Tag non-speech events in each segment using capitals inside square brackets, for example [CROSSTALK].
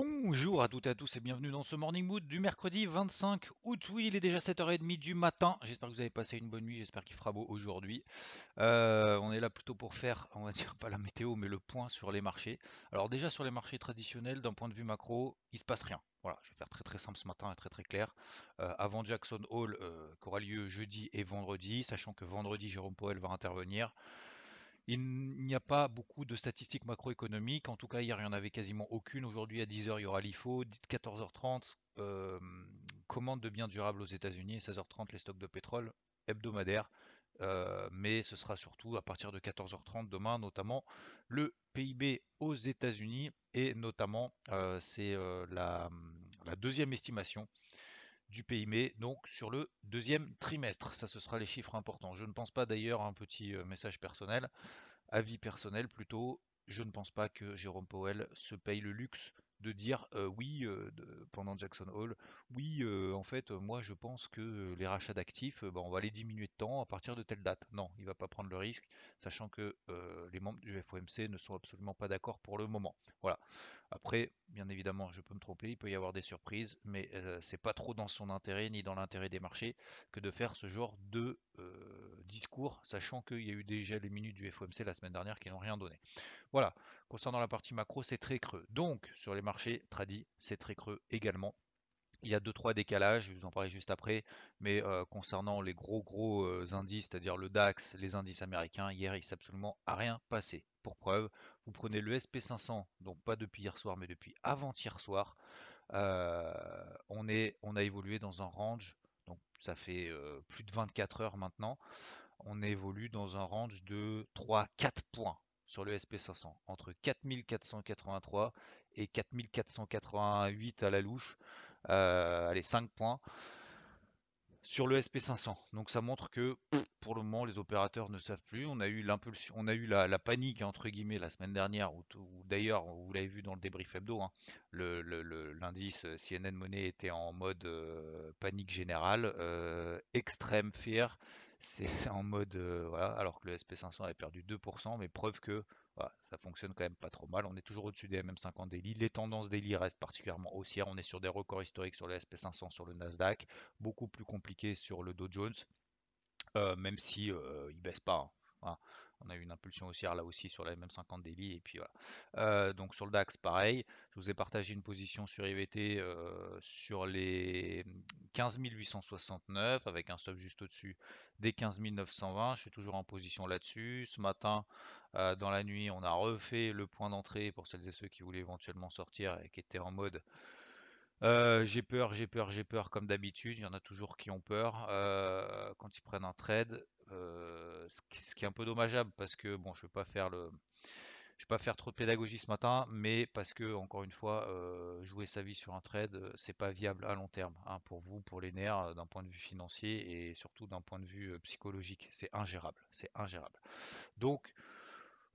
Bonjour à toutes et à tous et bienvenue dans ce Morning Mood du mercredi 25 août. Oui, il est déjà 7h30 du matin. J'espère que vous avez passé une bonne nuit, j'espère qu'il fera beau aujourd'hui. Euh, on est là plutôt pour faire, on va dire [LAUGHS] pas la météo, mais le point sur les marchés. Alors déjà sur les marchés traditionnels, d'un point de vue macro, il se passe rien. Voilà, je vais faire très très simple ce matin et très très clair. Euh, avant Jackson Hole, euh, qui aura lieu jeudi et vendredi, sachant que vendredi Jérôme Powell va intervenir. Il n'y a pas beaucoup de statistiques macroéconomiques. En tout cas, hier, il n'y en avait quasiment aucune. Aujourd'hui, à 10h, il y aura l'IFO. 14h30, euh, commande de biens durables aux États-Unis. Et 16h30, les stocks de pétrole hebdomadaires. Euh, mais ce sera surtout à partir de 14h30 demain, notamment le PIB aux États-Unis. Et notamment, euh, c'est euh, la deuxième estimation du PIB, donc sur le deuxième trimestre. Ça, ce sera les chiffres importants. Je ne pense pas d'ailleurs, un petit euh, message personnel, avis personnel plutôt, je ne pense pas que Jérôme Powell se paye le luxe de dire euh, oui euh, pendant Jackson Hole, oui en fait moi je pense que les rachats d'actifs, bah, on va les diminuer de temps à partir de telle date. Non, il va pas prendre le risque, sachant que les membres du FOMC ne sont absolument pas d'accord pour le moment. Voilà. Après, bien évidemment, je peux me tromper, il peut y avoir des surprises, mais euh, c'est pas trop dans son intérêt ni dans l'intérêt des marchés que de faire ce genre de euh, discours, sachant qu'il y a eu déjà les minutes du FOMC la semaine dernière qui n'ont rien donné. Voilà, concernant la partie macro, c'est très creux. Donc, sur les marchés tradis, c'est très creux également. Il y a deux trois décalages, je vous en parler juste après, mais euh, concernant les gros gros euh, indices, c'est-à-dire le DAX, les indices américains, hier il s'est absolument rien passé. Pour preuve, vous prenez le SP500, donc pas depuis hier soir, mais depuis avant-hier soir, euh, on on a évolué dans un range, donc ça fait plus de 24 heures maintenant, on évolue dans un range de 3-4 points sur le SP500, entre 4483 et 4488 à la louche. Euh, allez, 5 points sur le SP500. Donc ça montre que pour le moment les opérateurs ne savent plus. On a eu on a eu la, panique entre guillemets la semaine dernière, ou, d'ailleurs vous l'avez vu dans le débrief hebdo, hein, l'indice CNN Money était en mode euh, panique générale, euh, extrême fear. C'est [LAUGHS] en mode alors que le SP500 avait perdu 2%, mais preuve que ça fonctionne quand même pas trop mal. On est toujours au-dessus des MM50 daily. Les tendances daily restent particulièrement haussières. On est sur des records historiques sur le SP500, sur le Nasdaq beaucoup plus compliqué sur le Dow Jones, euh, même si euh, il baisse pas. hein. On a eu une impulsion haussière là aussi sur la MM50 daily et puis voilà. Euh, donc sur le DAX pareil, je vous ai partagé une position sur IVT sur les 15 869 avec un stop juste au-dessus des 15 920. Je suis toujours en position là-dessus. Ce matin, dans la nuit, on a refait le point d'entrée pour celles et ceux qui voulaient éventuellement sortir et qui étaient en mode j'ai peur, j'ai peur, j'ai peur comme d'habitude. Il y en a toujours qui ont peur quand ils prennent un trade. ce qui est un peu dommageable parce que bon, je vais pas faire le, je vais pas faire trop de pédagogie ce matin, mais parce que encore une fois, jouer sa vie sur un trade, c'est pas viable à long terme hein, pour vous, pour les nerfs, d'un point de vue financier et surtout d'un point de vue psychologique. C'est ingérable, c'est ingérable. Donc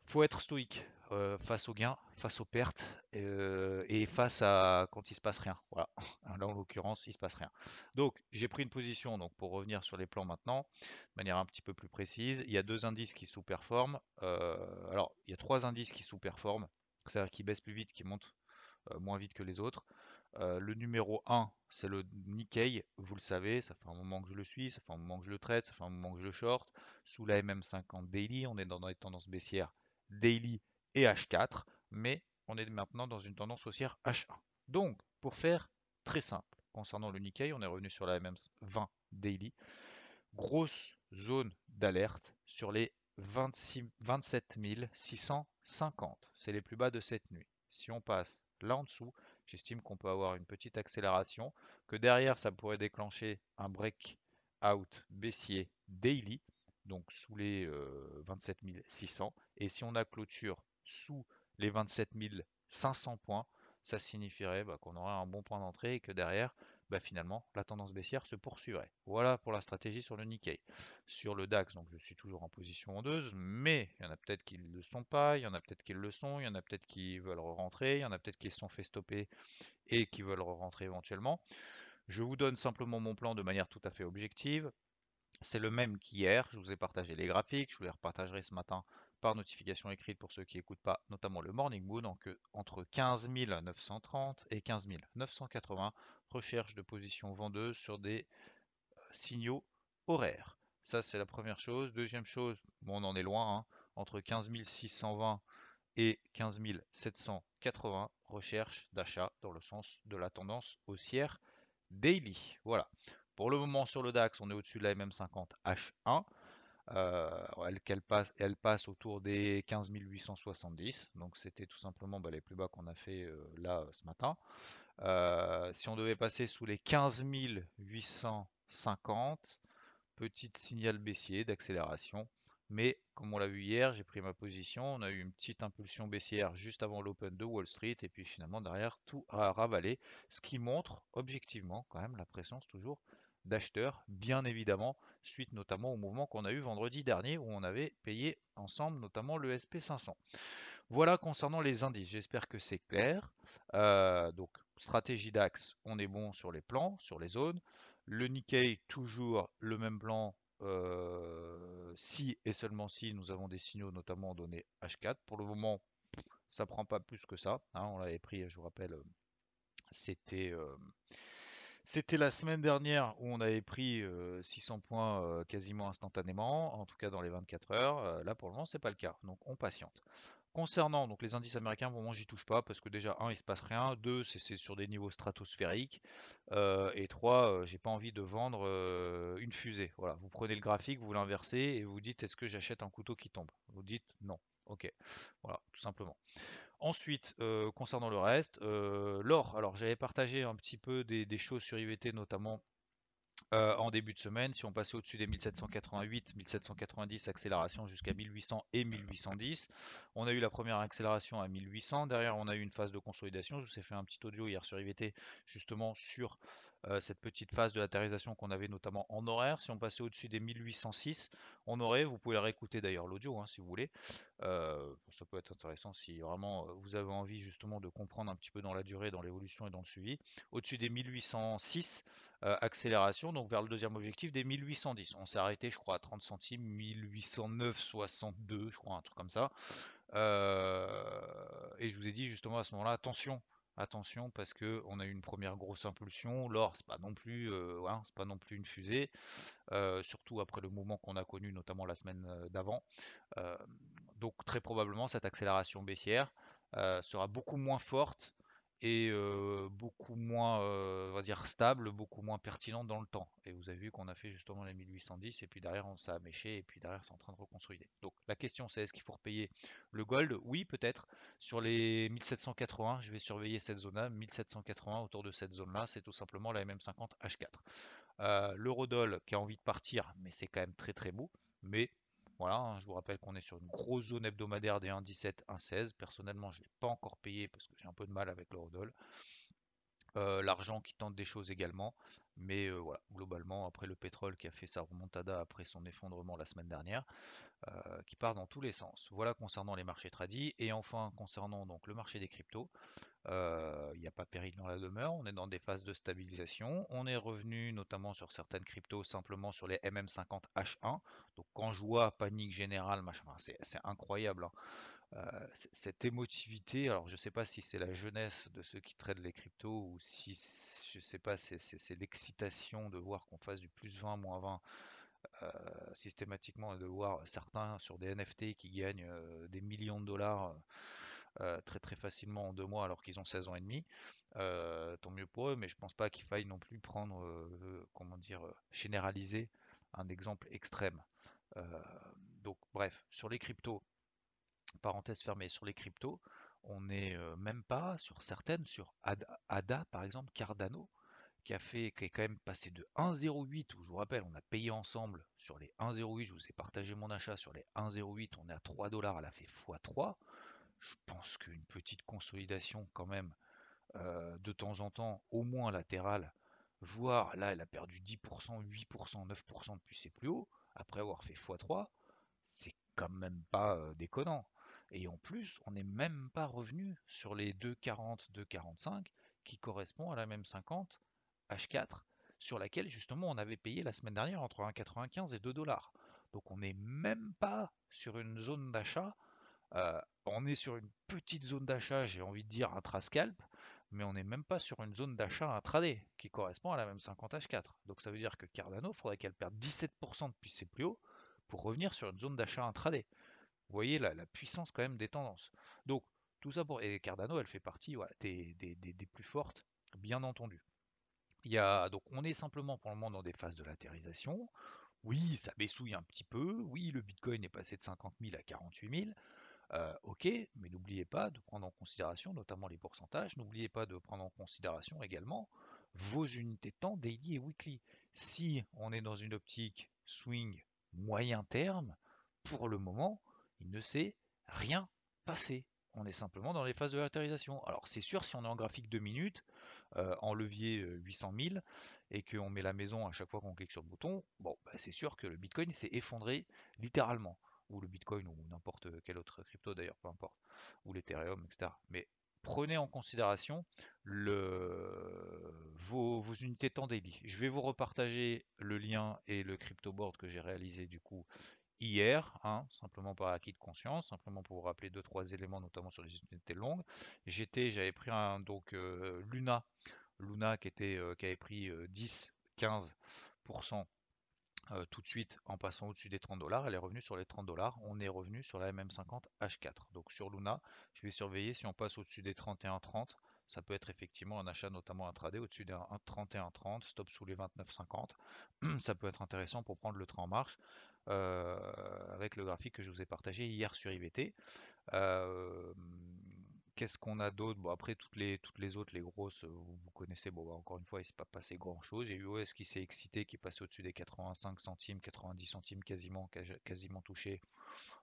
faut être stoïque euh, face aux gains, face aux pertes euh, et face à quand il se passe rien. Voilà. [LAUGHS] Là en l'occurrence, il se passe rien. Donc j'ai pris une position donc pour revenir sur les plans maintenant, de manière un petit peu plus précise. Il y a deux indices qui sous-performent. Euh, alors il y a trois indices qui sous-performent, c'est-à-dire qui baissent plus vite, qui montent moins vite que les autres. Le numéro 1, c'est le Nikkei, vous le savez, ça fait un moment que je le suis, ça fait un moment que je le traite, ça fait un moment que je le short. Sous la MM50 daily, on est dans les tendances baissières daily et H4, mais on est maintenant dans une tendance haussière H1. Donc, pour faire très simple, concernant le Nikkei, on est revenu sur la MM20 daily, grosse zone d'alerte sur les 26, 27 650. C'est les plus bas de cette nuit. Si on passe là en dessous, j'estime qu'on peut avoir une petite accélération, que derrière ça pourrait déclencher un breakout baissier daily, donc sous les euh, 27 600. Et si on a clôture sous les 27 500 points, ça signifierait bah, qu'on aurait un bon point d'entrée et que derrière, bah, finalement, la tendance baissière se poursuivrait. Voilà pour la stratégie sur le Nikkei. Sur le DAX, donc je suis toujours en position ondeuse, mais il y en a peut-être qui ne le sont pas, il y en a peut-être qui le sont, il y en a peut-être qui veulent rentrer, il y en a peut-être qui se sont fait stopper et qui veulent rentrer éventuellement. Je vous donne simplement mon plan de manière tout à fait objective. C'est le même qu'hier, je vous ai partagé les graphiques, je vous les repartagerai ce matin par notification écrite pour ceux qui n'écoutent pas, notamment le Morning Moon, entre 15 930 et 15 980 recherches de position vendeuse sur des euh, signaux horaires. Ça, c'est la première chose. Deuxième chose, on en est loin, hein, entre 15 620 et 15 780 recherches d'achat dans le sens de la tendance haussière daily. Voilà. Pour le moment, sur le DAX, on est au-dessus de la MM50 H1. Euh, elle, passe, autour des 15 870. Donc c'était tout simplement bah, les plus bas qu'on a fait euh, là ce matin. Euh, si on devait passer sous les 15 850, petite signal baissier d'accélération. Mais comme on l'a vu hier, j'ai pris ma position. On a eu une petite impulsion baissière juste avant l'open de Wall Street. Et puis finalement derrière tout a ravalé. Ce qui montre objectivement quand même la présence toujours d'acheteurs, bien évidemment, suite notamment au mouvement qu'on a eu vendredi dernier où on avait payé ensemble notamment le SP500. Voilà concernant les indices, j'espère que c'est clair. Euh, donc stratégie DAX, on est bon sur les plans, sur les zones. Le Nikkei, toujours le même plan, euh, si et seulement si nous avons des signaux notamment en données H4. Pour le moment, ça prend pas plus que ça. Hein. on l'avait pris, je vous rappelle, c'était... Euh, c'était la semaine dernière où on avait pris 600 points quasiment instantanément, en tout cas dans les 24 heures. là pour le moment c'est pas le cas, donc on patiente. Concernant donc les indices américains, pour moi j'y touche pas parce que déjà un il se passe rien, deux c'est sur des niveaux stratosphériques et trois j'ai pas envie de vendre une fusée. Voilà, vous prenez le graphique, vous l'inversez et vous dites est-ce que j'achète un couteau qui tombe? Vous dites non. Ok, voilà, tout simplement. Ensuite, euh, concernant le reste, euh, l'or. Alors, j'avais partagé un petit peu des, choses sur IVT, notamment euh, en début de semaine. Si on passait au-dessus des 1788, 1790, accélération jusqu'à 1800 et 1810. On a eu la première accélération à 1800. Derrière, on a eu une phase de consolidation. Je vous ai fait un petit audio hier sur IVT, justement sur cette petite phase de latérisation qu'on avait notamment en horaire. Si on passait au-dessus des 1806, on aurait, vous pouvez réécouter d'ailleurs l'audio hein, si vous voulez, ça peut être intéressant si vraiment vous avez envie justement de comprendre un petit peu dans la durée, dans l'évolution et dans le suivi. Au-dessus des 1806, accélération, donc vers le deuxième objectif des 1810. On s'est arrêté je crois à 30 centimes, 1809,62 je crois, un truc comme ça. et je vous ai dit justement à ce moment-là, attention, attention parce que on a eu une première grosse impulsion. L'or, c'est pas non plus, euh, c'est pas non plus une fusée, euh, surtout après le mouvement qu'on a connu, notamment la semaine euh, d'avant. donc très probablement cette accélération baissière sera beaucoup moins forte et beaucoup moins, on va dire, stable, beaucoup moins pertinente dans le temps. Et vous avez vu qu'on a fait justement les 1810 et puis derrière on s'est méché et puis derrière c'est en train de reconsolider. Donc la question c'est est-ce qu'il faut repayer le gold? Oui peut-être. Sur les 1780, je vais surveiller cette zone-là, 1780 autour de cette zone-là, c'est tout simplement la MM50 H4. L'eurodoll qui a envie de partir, mais c'est quand même très très beau. Mais voilà, hein, je vous rappelle qu'on est sur une grosse zone hebdomadaire des 1,17, 1,16. Personnellement, je ne l'ai pas encore payé parce que j'ai un peu de mal avec l'eurodoll. Euh, l'argent qui tente des choses également. Mais euh, voilà, globalement, après le pétrole qui a fait sa remontada après son effondrement la semaine dernière, euh, qui part dans tous les sens. Voilà concernant les marchés tradis. Et enfin, concernant donc le marché des cryptos, a pas péril dans la demeure, on est dans des phases de stabilisation. On est revenu notamment sur certaines cryptos simplement sur les MM50 H1. Donc quand je vois panique générale, c'est incroyable. Hein. Euh, cette émotivité, alors je ne sais pas si c'est la jeunesse de ceux qui traitent les cryptos ou si, je sais pas, c'est l'excitation de voir qu'on fasse du plus 20, moins 20 euh, systématiquement et de voir certains sur des NFT qui gagnent euh, des millions de dollars très très facilement en deux mois alors qu'ils ont 16 ans et demi. tant mieux pour eux, mais je pense pas qu'il faille non plus prendre, comment dire, généraliser un exemple extrême. donc bref, sur les cryptos, parenthèse fermée, sur les cryptos, on n'est même pas sur certaines, sur ADA, par exemple, Cardano, qui a fait, qui est quand même passé de 1,08, où je vous rappelle, on a payé ensemble sur les 1,08, je vous ai partagé mon achat sur les 1,08, on est à 3 dollars, elle a fait x3. Pense qu'une petite consolidation quand même euh, de temps en temps, au moins latérale, voire là elle a perdu 10%, 8%, 9% depuis ses plus hauts, après avoir fait x3, c'est quand même pas euh, déconnant. Et en plus, on n'est même pas revenu sur les 2,40, 2,45 qui correspond à la même 50 H4 sur laquelle justement on avait payé la semaine dernière entre 1,95 et 2 dollars. Donc on n'est même pas sur une zone d'achat. Euh, on est sur une petite zone d'achat, j'ai envie de dire intra-scalp, mais on n'est même pas sur une zone d'achat intraday qui correspond à la même 50 H4. Donc ça veut dire que Cardano, il faudrait qu'elle perde 17% depuis ses plus hauts pour revenir sur une zone d'achat intraday. Vous voyez la, puissance quand même des tendances. Donc tout ça pour et Cardano, elle fait partie des, plus fortes, bien entendu. Il donc on est simplement pour le moment dans des phases de latérisation. Oui, ça baissouille un petit peu. Oui, le Bitcoin est passé de 50 000 à 48 000. Euh, ok, mais n'oubliez pas de prendre en considération, notamment les pourcentages, n'oubliez pas de prendre en considération également vos unités de temps daily et weekly. Si on est dans une optique swing moyen terme, pour le moment, il ne s'est rien passé. On est simplement dans les phases de latérisation. Alors c'est sûr, si on est en graphique 2 minutes, euh, en levier 800 euh, 000, et qu'on met la maison à chaque fois qu'on clique sur le bouton, bon, bah, c'est sûr que le Bitcoin s'est effondré littéralement ou le Bitcoin, ou n'importe quel autre crypto d'ailleurs, peu importe, ou l'Ethereum, etc. Mais prenez en considération vos, unités temps daily. Je vais vous repartager le lien et le crypto board que j'ai réalisé du coup hier, hein, simplement par acquis de conscience, simplement pour vous rappeler deux trois éléments, notamment sur les unités longues. J'étais, j'avais pris un donc euh, Luna, Luna qui était euh, qui avait pris 10-15% euh, tout de suite en passant au-dessus des 30 dollars. Elle est revenue sur les 30 dollars. On est revenu sur la MM50 H4. Donc sur Luna, je vais surveiller si on passe au-dessus des 31,30. Ça peut être effectivement un achat notamment intraday au-dessus des 31,30, stop sous les 29,50. [CLEARS THROAT] Ça peut être intéressant pour prendre le train en marche avec le graphique que je vous ai partagé hier sur IVT. Qu'est-ce qu'on a d'autre? Bon, après, toutes les, autres, les grosses, vous, connaissez. Bon, bah, encore une fois, il ne s'est pas passé grand-chose. Il y a UOS qui s'est excité, qui est passé au-dessus des 85 centimes, 90 centimes, quasiment, quasiment touché.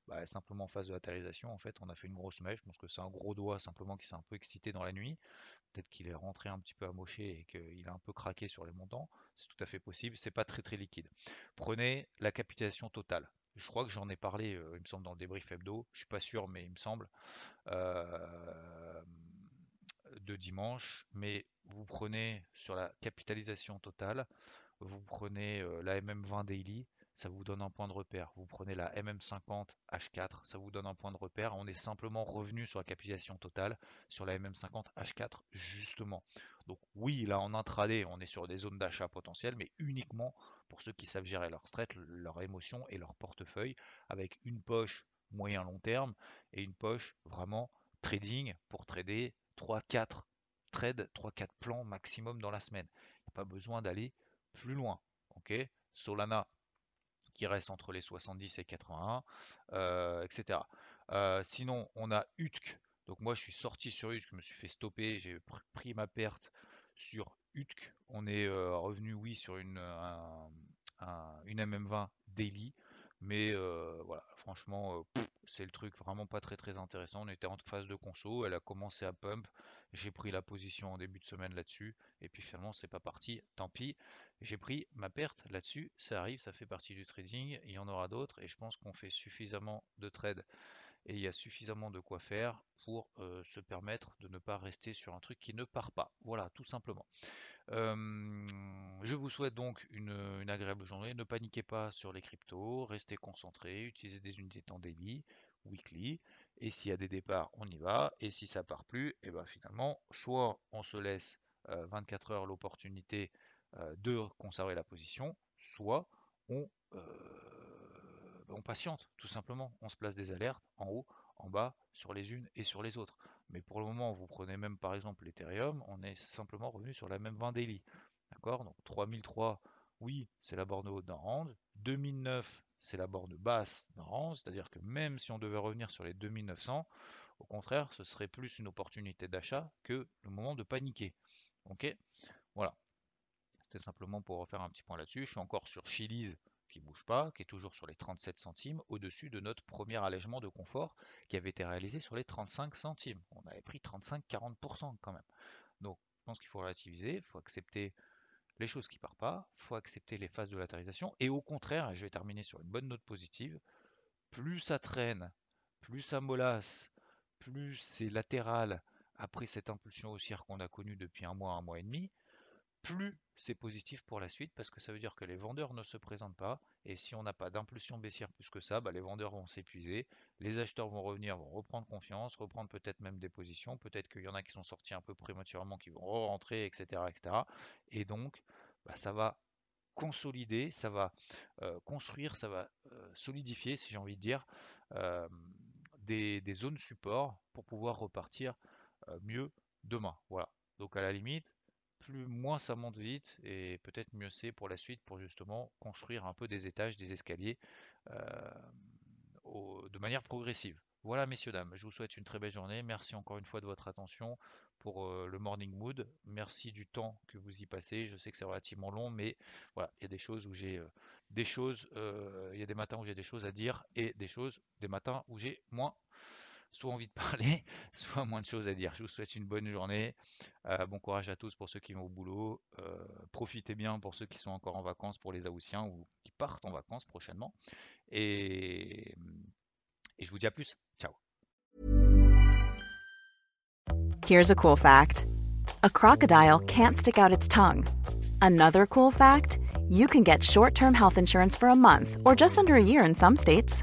Bah, simplement en phase de latérisation, en fait, on a fait une grosse mèche. Je pense que c'est un gros doigt simplement qui s'est un peu excité dans la nuit. Peut-être qu'il est rentré un petit peu amoché et qu'il a un peu craqué sur les montants. C'est tout à fait possible. C'est pas très très liquide. Prenez la capitalisation totale. Je crois que j'en ai parlé, euh, il me semble, dans le débrief hebdo. Je suis pas sûr, mais il me semble. Euh, de dimanche. Mais vous prenez sur la capitalisation totale, vous prenez euh, la MM20 Daily, ça vous donne un point de repère. Vous prenez la MM50 H4, ça vous donne un point de repère. On est simplement revenu sur la capitalisation totale sur la MM50 H4 justement. Donc oui, là en intraday, on est sur des zones d'achat potentielles, mais uniquement pour ceux qui savent gérer leur stress, leur émotion et leur portefeuille avec une poche moyen long terme et une poche vraiment trading pour trader 3-4 trades, 3-4 plans maximum dans la semaine. Il n'y a pas besoin d'aller plus loin. ok? Solana qui reste entre les 70 et 81, euh, etc. Euh, sinon, on a UTK. Donc moi, je suis sorti sur UTK, je me suis fait stopper, j'ai pris ma perte sur UTK. On est euh, revenu, oui, sur une, une MM20 daily. Mais voilà, franchement, c'est le truc vraiment pas très très intéressant. On était en phase de conso, elle a commencé à pump. J'ai pris la position en début de semaine là-dessus. Et puis finalement, c'est pas parti. Tant pis. J'ai pris ma perte là-dessus. Ça arrive, ça fait partie du trading. Il y en aura d'autres. Et je pense qu'on fait suffisamment de trades et il y a suffisamment de quoi faire pour se permettre de ne pas rester sur un truc qui ne part pas. Voilà, tout simplement. je vous souhaite donc une, agréable journée. Ne paniquez pas sur les cryptos, restez concentrés, utilisez des unités temps daily, weekly, et s'il y a des départs, on y va, et si ça part plus, et ben finalement, soit on se laisse 24 heures l'opportunité de conserver la position, soit on on patiente, tout simplement. On se place des alertes en haut, en bas, sur les unes et sur les autres. Mais pour le moment, vous prenez même par exemple l'Ethereum, on est simplement revenu sur la même 20 daily. D'accord? Donc 3003, oui, c'est la borne haute d'un range. 2009, c'est la borne basse d'un range. C'est-à-dire que même si on devait revenir sur les 2900, au contraire, ce serait plus une opportunité d'achat que le moment de paniquer. Ok? Voilà. C'était simplement pour refaire un petit point là-dessus. Je suis encore sur Chili's qui ne bouge pas, qui est toujours sur les 37 centimes, au-dessus de notre premier allègement de confort qui avait été réalisé sur les 35 centimes. On avait pris 35-40% quand même. Donc je pense qu'il faut relativiser, il faut accepter les choses qui ne partent pas, il faut accepter les phases de latéralisation, et au contraire, et je vais terminer sur une bonne note positive, plus ça traîne, plus ça molasse, plus c'est latéral après cette impulsion haussière qu'on a connue depuis un mois, un mois et demi, plus c'est positif pour la suite parce que ça veut dire que les vendeurs ne se présentent pas et si on n'a pas d'impulsion baissière plus que ça, bah, les vendeurs vont s'épuiser, les acheteurs vont revenir, vont reprendre confiance, reprendre peut-être même des positions, peut-être qu'il y en a qui sont sortis un peu prématurément, qui vont rentrer, etc. etc. Et donc, bah, ça va consolider, ça va euh, construire, ça va euh, solidifier, si j'ai envie de dire, euh, des, des, zones support pour pouvoir repartir mieux demain. Voilà. Donc à la limite, plus moins ça monte vite et peut-être mieux c'est pour la suite pour justement construire un peu des étages, des escaliers de manière progressive. Voilà messieurs dames, je vous souhaite une très belle journée. Merci encore une fois de votre attention pour le morning mood. Merci du temps que vous y passez. Je sais que c'est relativement long, mais voilà, il y a des choses où j'ai des choses, il y a des matins où j'ai des choses à dire et des choses, des matins où j'ai moins soit envie de parler, [LAUGHS] soit moins de choses à dire. Je vous souhaite une bonne journée. Euh, bon courage à tous pour ceux qui vont au boulot. Euh, profitez bien pour ceux qui sont encore en vacances pour les Aoussiens ou qui partent en vacances prochainement. Et, et je vous dis à plus. Ciao. Here's a cool fact. A crocodile can't stick out its tongue. Another cool fact, you can get short-term health insurance for a month or just under a year in some states.